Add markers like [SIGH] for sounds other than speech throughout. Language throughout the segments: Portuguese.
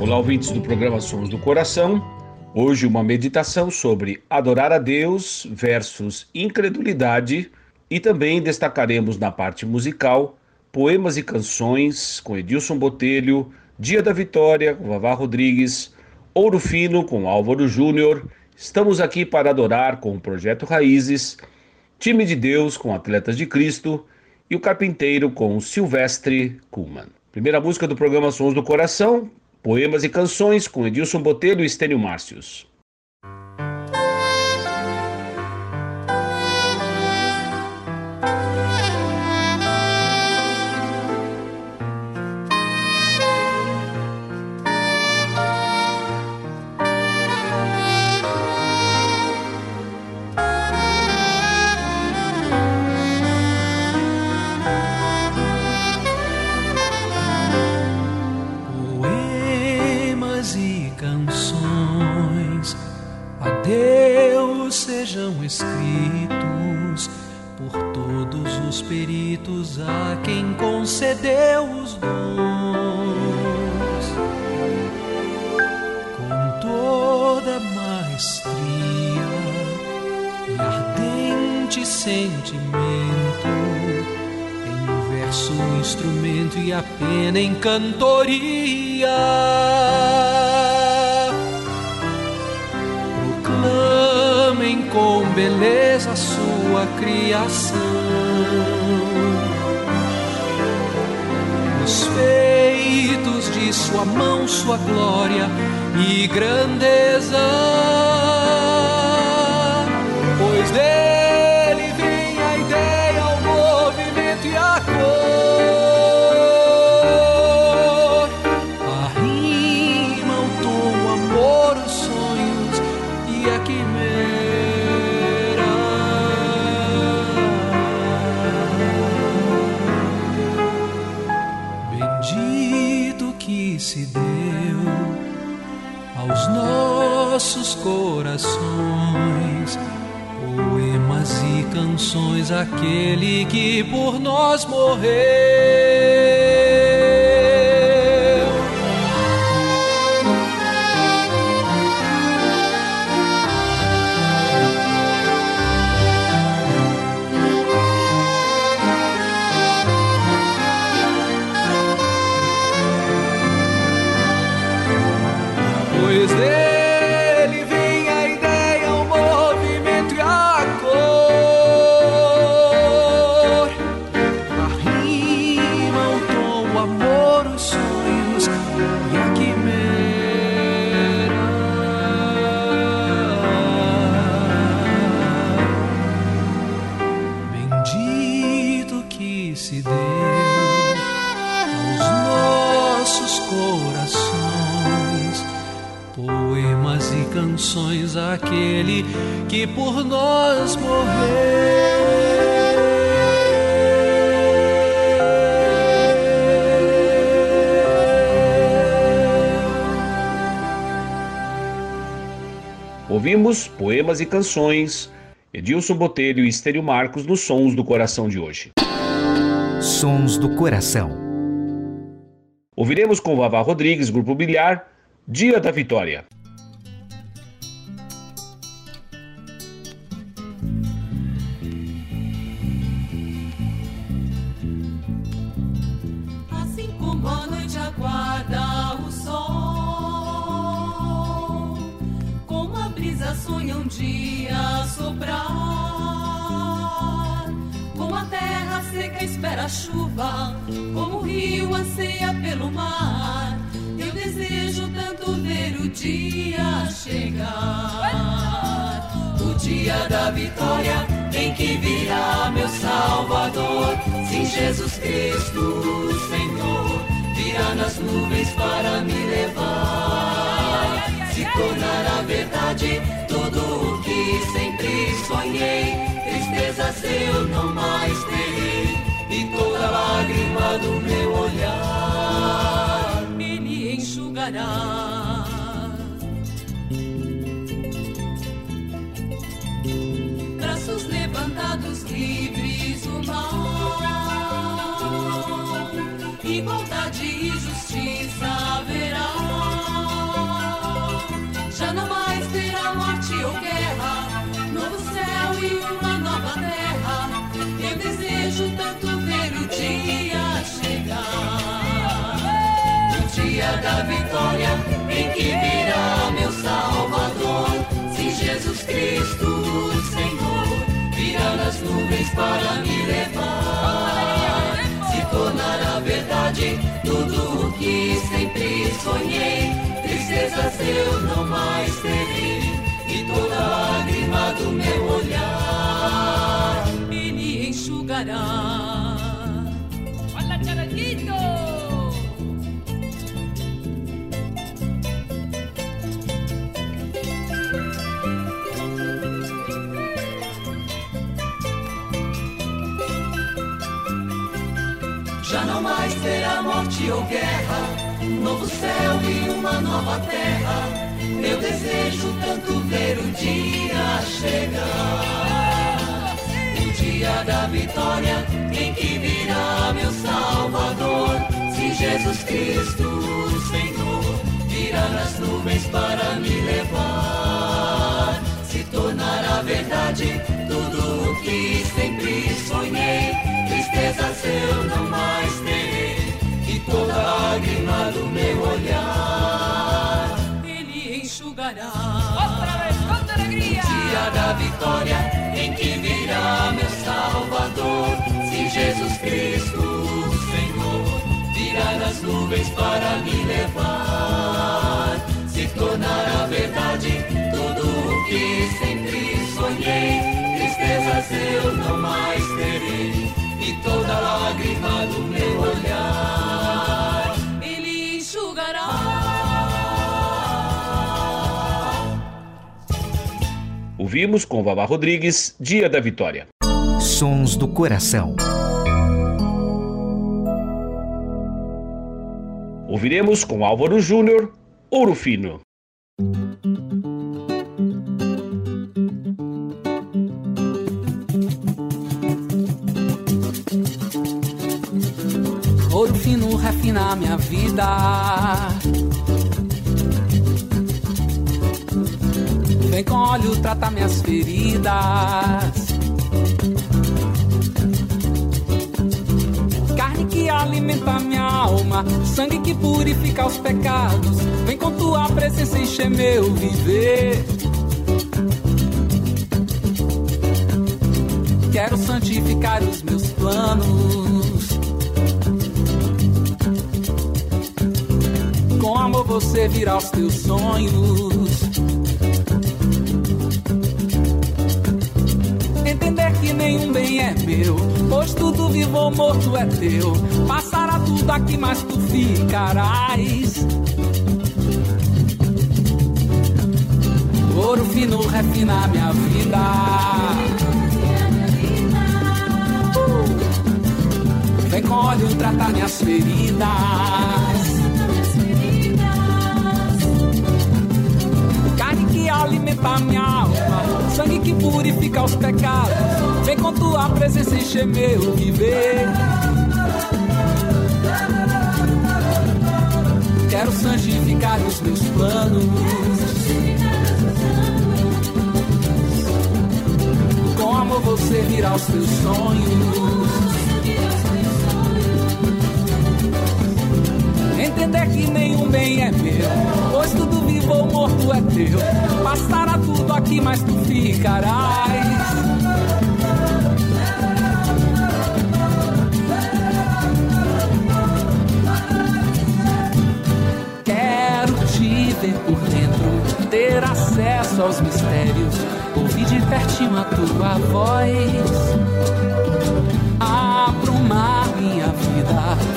Olá, ouvintes do programa Sons do Coração. Hoje, uma meditação sobre adorar a Deus versus incredulidade e também destacaremos na parte musical poemas e canções com Edilson Botelho, Dia da Vitória com Vavá Rodrigues, Ouro Fino com Álvaro Júnior. Estamos aqui para adorar com o Projeto Raízes, Time de Deus com Atletas de Cristo e o Carpinteiro com Silvestre Kuhlmann. Primeira música do programa Sons do Coração, Poemas e Canções com Edilson Botelho e Estênio Márcios. Escritos por todos os peritos a quem concedeu os dons. Com toda maestria e ardente sentimento em verso, instrumento e a pena em cantoria. Beleza a sua criação. Os feitos de sua mão, sua glória e grandeza. Nós morreu. Ouvimos poemas e canções, Edilson Botelho e Estênio Marcos nos Sons do Coração de hoje. Sons do Coração. Ouviremos com Vavá Rodrigues, Grupo Bilhar, Dia da Vitória. Sonha um dia soprar, como a terra seca espera a chuva, como o rio anseia pelo mar. Eu desejo tanto ver o dia chegar, o dia da vitória em que virá meu Salvador. Sim, Jesus Cristo, Senhor, virá nas nuvens para me levar. Se tornará verdade Tristezas eu não mais terei, e toda lágrima do meu olhar Ele enxugará. braços levantados livres o mal e justiça dia da vitória em que virá meu Salvador Sim, Jesus Cristo, Senhor, virá nas nuvens para me levar. Se tornará verdade tudo o que sempre sonhei. Tristezas eu não mais terei, e toda lágrima do meu olhar Ele enxugará. Morte ou guerra, novo céu e uma nova terra. Eu desejo tanto ver o dia chegar. O dia da vitória em que virá meu Salvador. Se Jesus Cristo, Senhor, virá nas nuvens para em que virá meu Salvador. Se Jesus Cristo, Senhor, virá nas nuvens para me levar. Se tornará verdade tudo o que sempre sonhei. Tristezas eu não mais terei, e toda lágrima do meu olhar Ouvimos com Vavá Rodrigues, Dia da Vitória. Sons do Coração. Ouviremos com Álvaro Júnior, Ouro Fino. Ouro fino refina minha vida. Vem com óleo tratar minhas feridas. Carne que alimenta minha alma, sangue que purifica os pecados. Vem com tua presença encher meu viver. Quero santificar os meus planos. Com amor você virá os teus sonhos. Nenhum bem é meu, pois tudo vivo ou morto é teu. Passará tudo aqui, mas tu ficarás. Ouro fino refina minha vida. Vem com óleo tratar minhas feridas. Carne que alimenta alimenta minha alma, sangue que purifica os pecados. Vem com tua presença encher meu viver. Quero santificar os meus planos. Com amor vou servir aos teus sonhos. Entender que nenhum bem é meu, pois tudo vivo ou morto é teu. Passará tudo aqui, mas tu ficarás. Quero te ver por dentro, ter acesso aos mistérios, ouvir de pertinho a tua voz.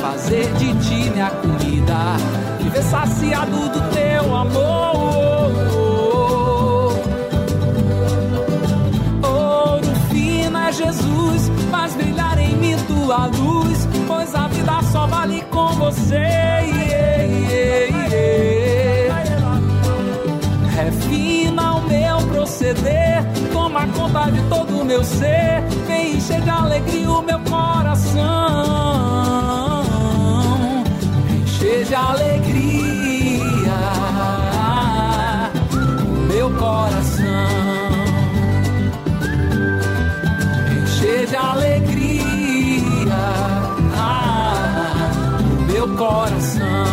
Fazer de ti minha comida, viver saciado do teu amor. Ouro fino é Jesus, faz brilhar em mim tua luz, pois a vida só vale com você. Refina o meu proceder, toma conta de todo o meu ser, vem encher de alegria o meu coração. Coração.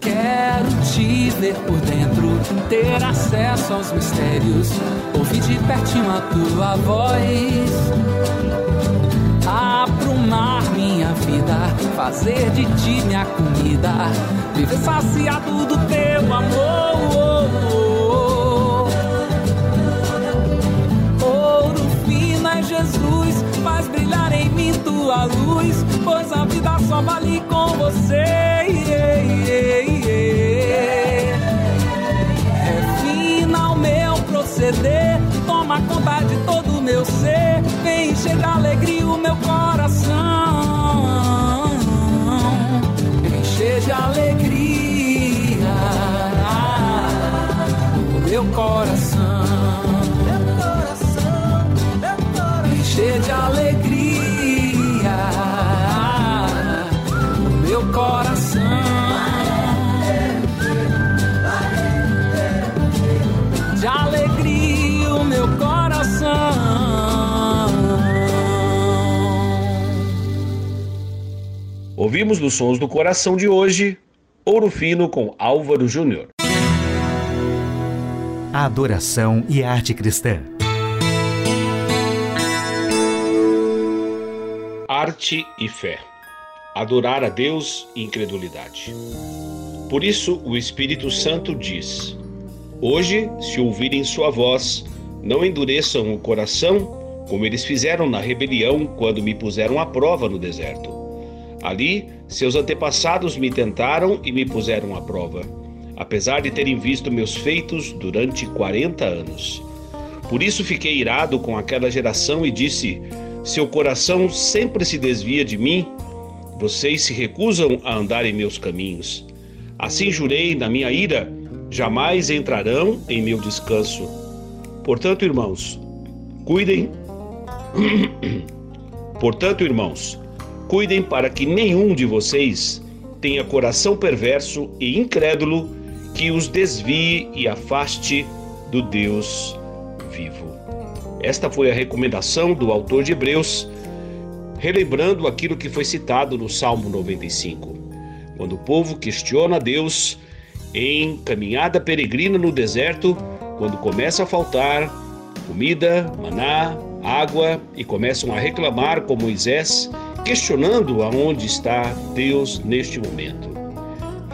Quero te ver por dentro, ter acesso aos mistérios, ouvir de pertinho a tua voz. Aprumar minha vida, fazer de ti minha comida, viver saciado do teu amor. Ouro fino é Jesus, faz brilhar em mim tua luz, pois a vida só vale com você. Proceder, toma conta de todo o meu ser, vem encher de alegria o meu coração. Encher de alegria o meu coração. Ouvimos nos Sons do Coração de hoje, Ouro Fino com Álvaro Júnior. Adoração e arte cristã. Arte e fé. Adorar a Deus e incredulidade. Por isso o Espírito Santo diz: Hoje, se ouvirem sua voz, não endureçam o coração, como eles fizeram na rebelião quando me puseram à prova no deserto. Ali, seus antepassados me tentaram e me puseram à prova, apesar de terem visto meus feitos durante 40 anos. Por isso fiquei irado com aquela geração e disse: Seu coração sempre se desvia de mim, vocês se recusam a andar em meus caminhos. Assim jurei na minha ira: jamais entrarão em meu descanso. Portanto, irmãos, cuidem. [CLEARS THROAT] Portanto, irmãos, cuidem para que nenhum de vocês tenha coração perverso e incrédulo que os desvie e afaste do Deus vivo. Esta foi a recomendação do autor de Hebreus, relembrando aquilo que foi citado no Salmo 95. Quando o povo questiona Deus em caminhada peregrina no deserto, quando começa a faltar comida, maná, água e começam a reclamar com Moisés, questionando aonde está Deus neste momento.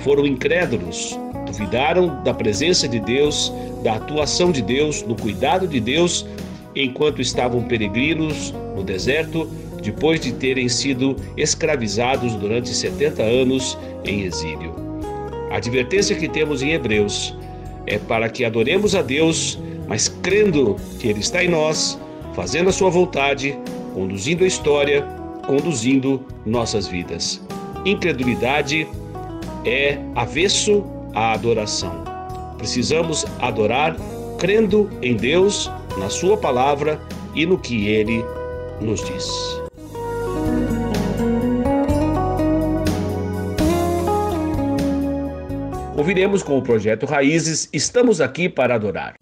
Foram incrédulos, duvidaram da presença de Deus, da atuação de Deus, do cuidado de Deus enquanto estavam peregrinos no deserto, depois de terem sido escravizados durante 70 anos em exílio. A advertência que temos em Hebreus é para que adoremos a Deus, mas crendo que Ele está em nós, fazendo a Sua vontade, conduzindo a história, conduzindo nossas vidas. Incredulidade é avesso à adoração. Precisamos adorar crendo em Deus, na Sua palavra e no que Ele nos diz. Ouviremos com o projeto Raízes Estamos aqui para adorar.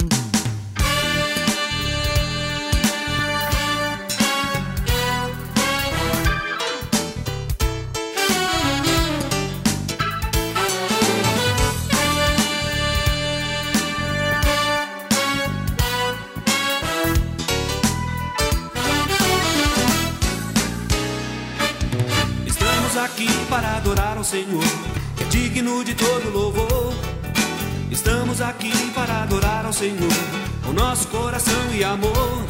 E amor.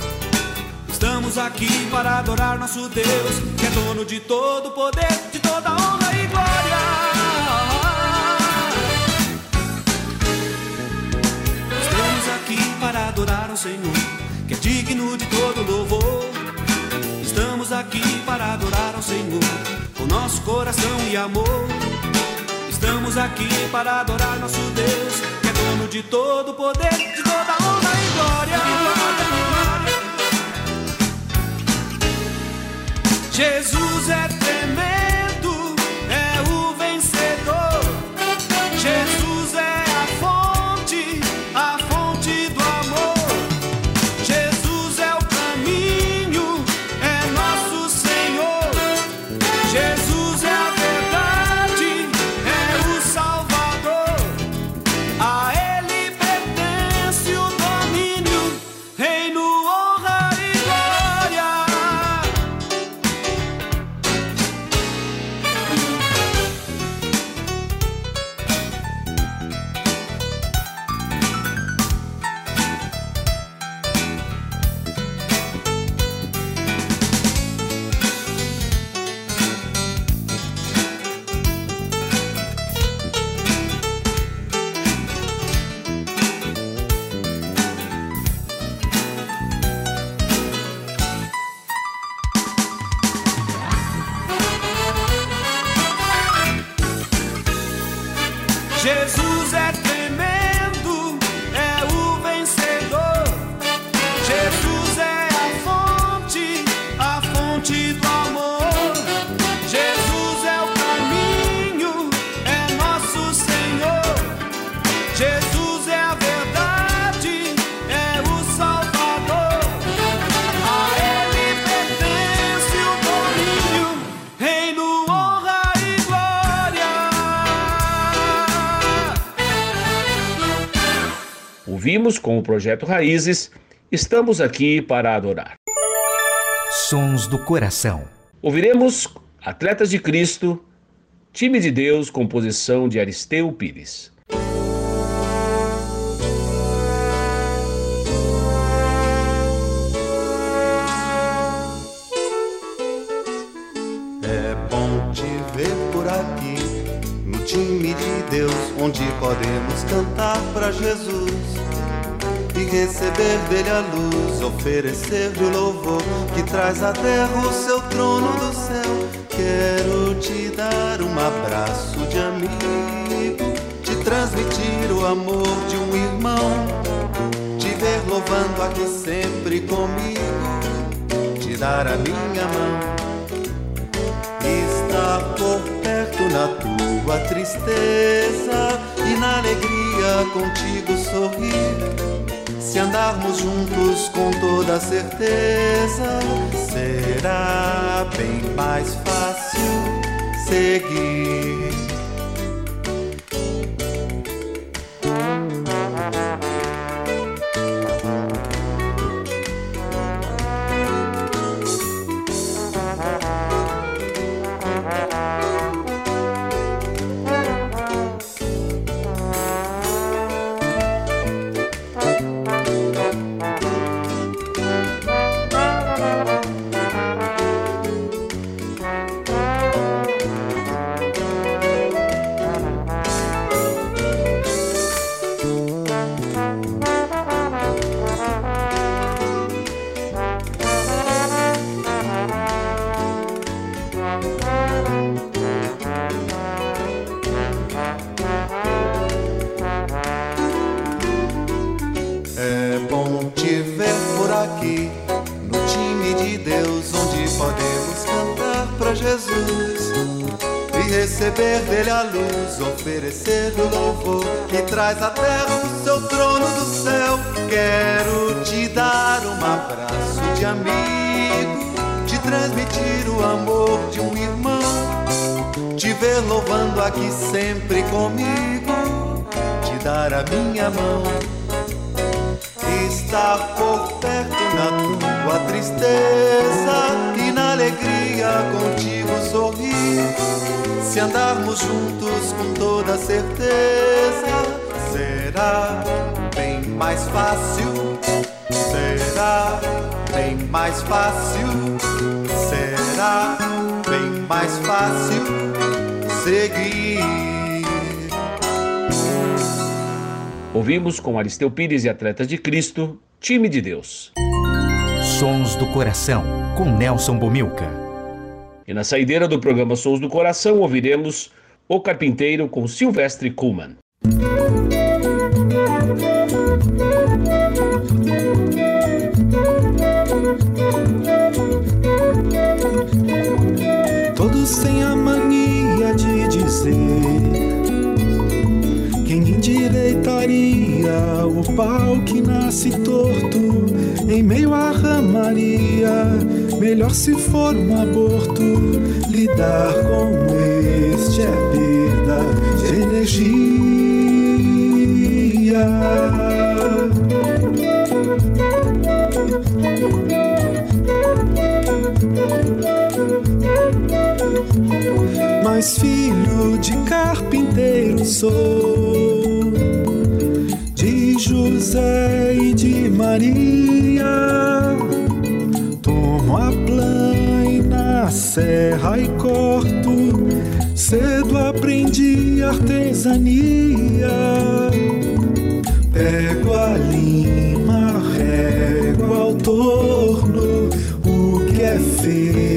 Estamos aqui para adorar nosso Deus, que é dono de todo poder, de toda honra e glória. Estamos aqui para adorar ao Senhor, que é digno de todo louvor. Estamos aqui para adorar ao Senhor, com nosso coração e amor. Estamos aqui para adorar nosso Deus, que é dono de todo poder, de toda honra e glória. Jesus é tremendo, Jesus é a verdade, é o Salvador. A Ele pertence o domínio, reino, honra e glória. Ouvimos com o projeto Raízes Estamos aqui para adorar. Sons do coração. Ouviremos Atletas de Cristo, Time de Deus, composição de Aristeu Pires. Onde podemos cantar para Jesus e receber dele a luz, oferecer-lhe o louvor que traz à terra o seu trono do céu. Quero te dar um abraço de amigo, te transmitir o amor de um irmão, te ver louvando aqui sempre comigo, te dar a minha mão estar por perto na tua tristeza e na alegria contigo sorrir. Se andarmos juntos com toda certeza, será bem mais fácil seguir. Traz à terra o seu trono do céu. Quero te dar um abraço de amigo, te transmitir o amor de um irmão, te ver louvando aqui sempre comigo, te dar a minha mão estar por perto na tua tristeza e na alegria contigo sorrir. Se andarmos juntos com toda certeza, será bem mais fácil. Será bem mais fácil. Será bem mais fácil seguir. Ouvimos com Aristeu Pires e Atletas de Cristo, Time de Deus. Sons do Coração, com Nelson Bomilca. E na saideira do programa Sons do Coração ouviremos O Carpinteiro com Silvestre Kuhlmann. Têm a mania de dizer quem endireitaria o pau que nasce torto em meio à ramaria? Melhor se for um aborto, lidar com este é perda de energia. Filho de carpinteiro sou, de José e de Maria. Tomo a plana, serra e corto. Cedo aprendi artesania. Pego a lima, rego ao torno. O que é feio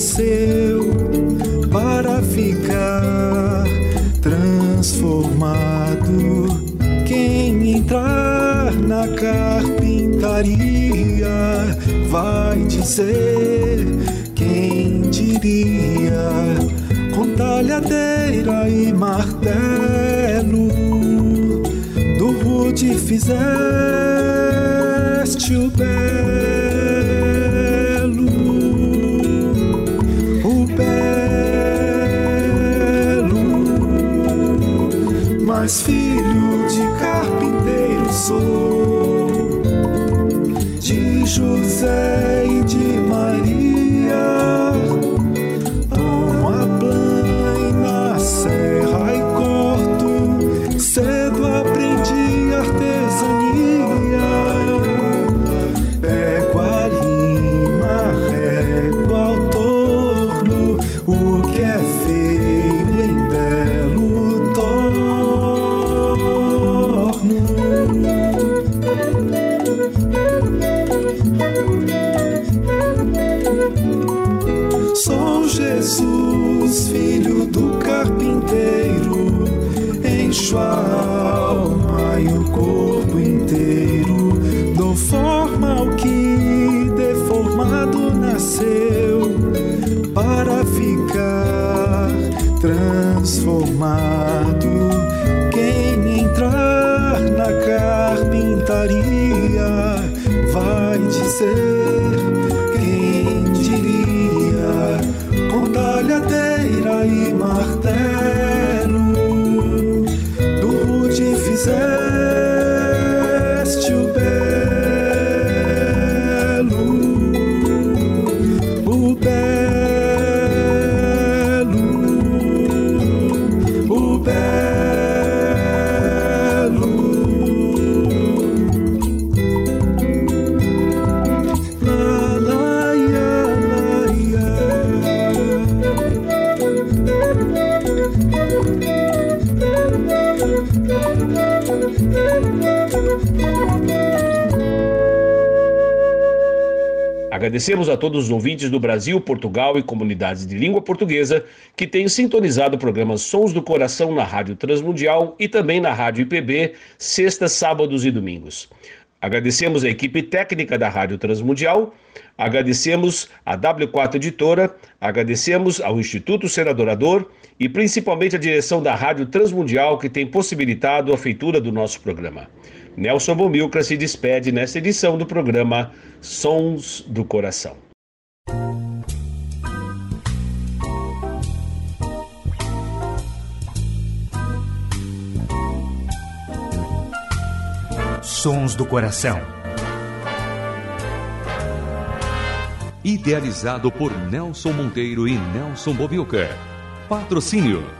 nasceu para ficar transformado. Quem entrar na carpintaria vai dizer: quem diria? Com talhadeira e martelo, do rude fizeste o belo, Mas filho de carpinteiro sou, de José e de Agradecemos a todos os ouvintes do Brasil, Portugal e comunidades de língua portuguesa que têm sintonizado o programa Sons do Coração na Rádio Transmundial e também na Rádio IPB, sextas, sábados e domingos. Agradecemos a equipe técnica da Rádio Transmundial, agradecemos a W4 Editora, agradecemos ao Instituto Senadorador e principalmente a direção da Rádio Transmundial que tem possibilitado a feitura do nosso programa. Nelson Bomilcar se despede nesta edição do programa Sons do Coração. Sons do Coração. Idealizado por Nelson Monteiro e Nelson Bomilcar. Patrocínio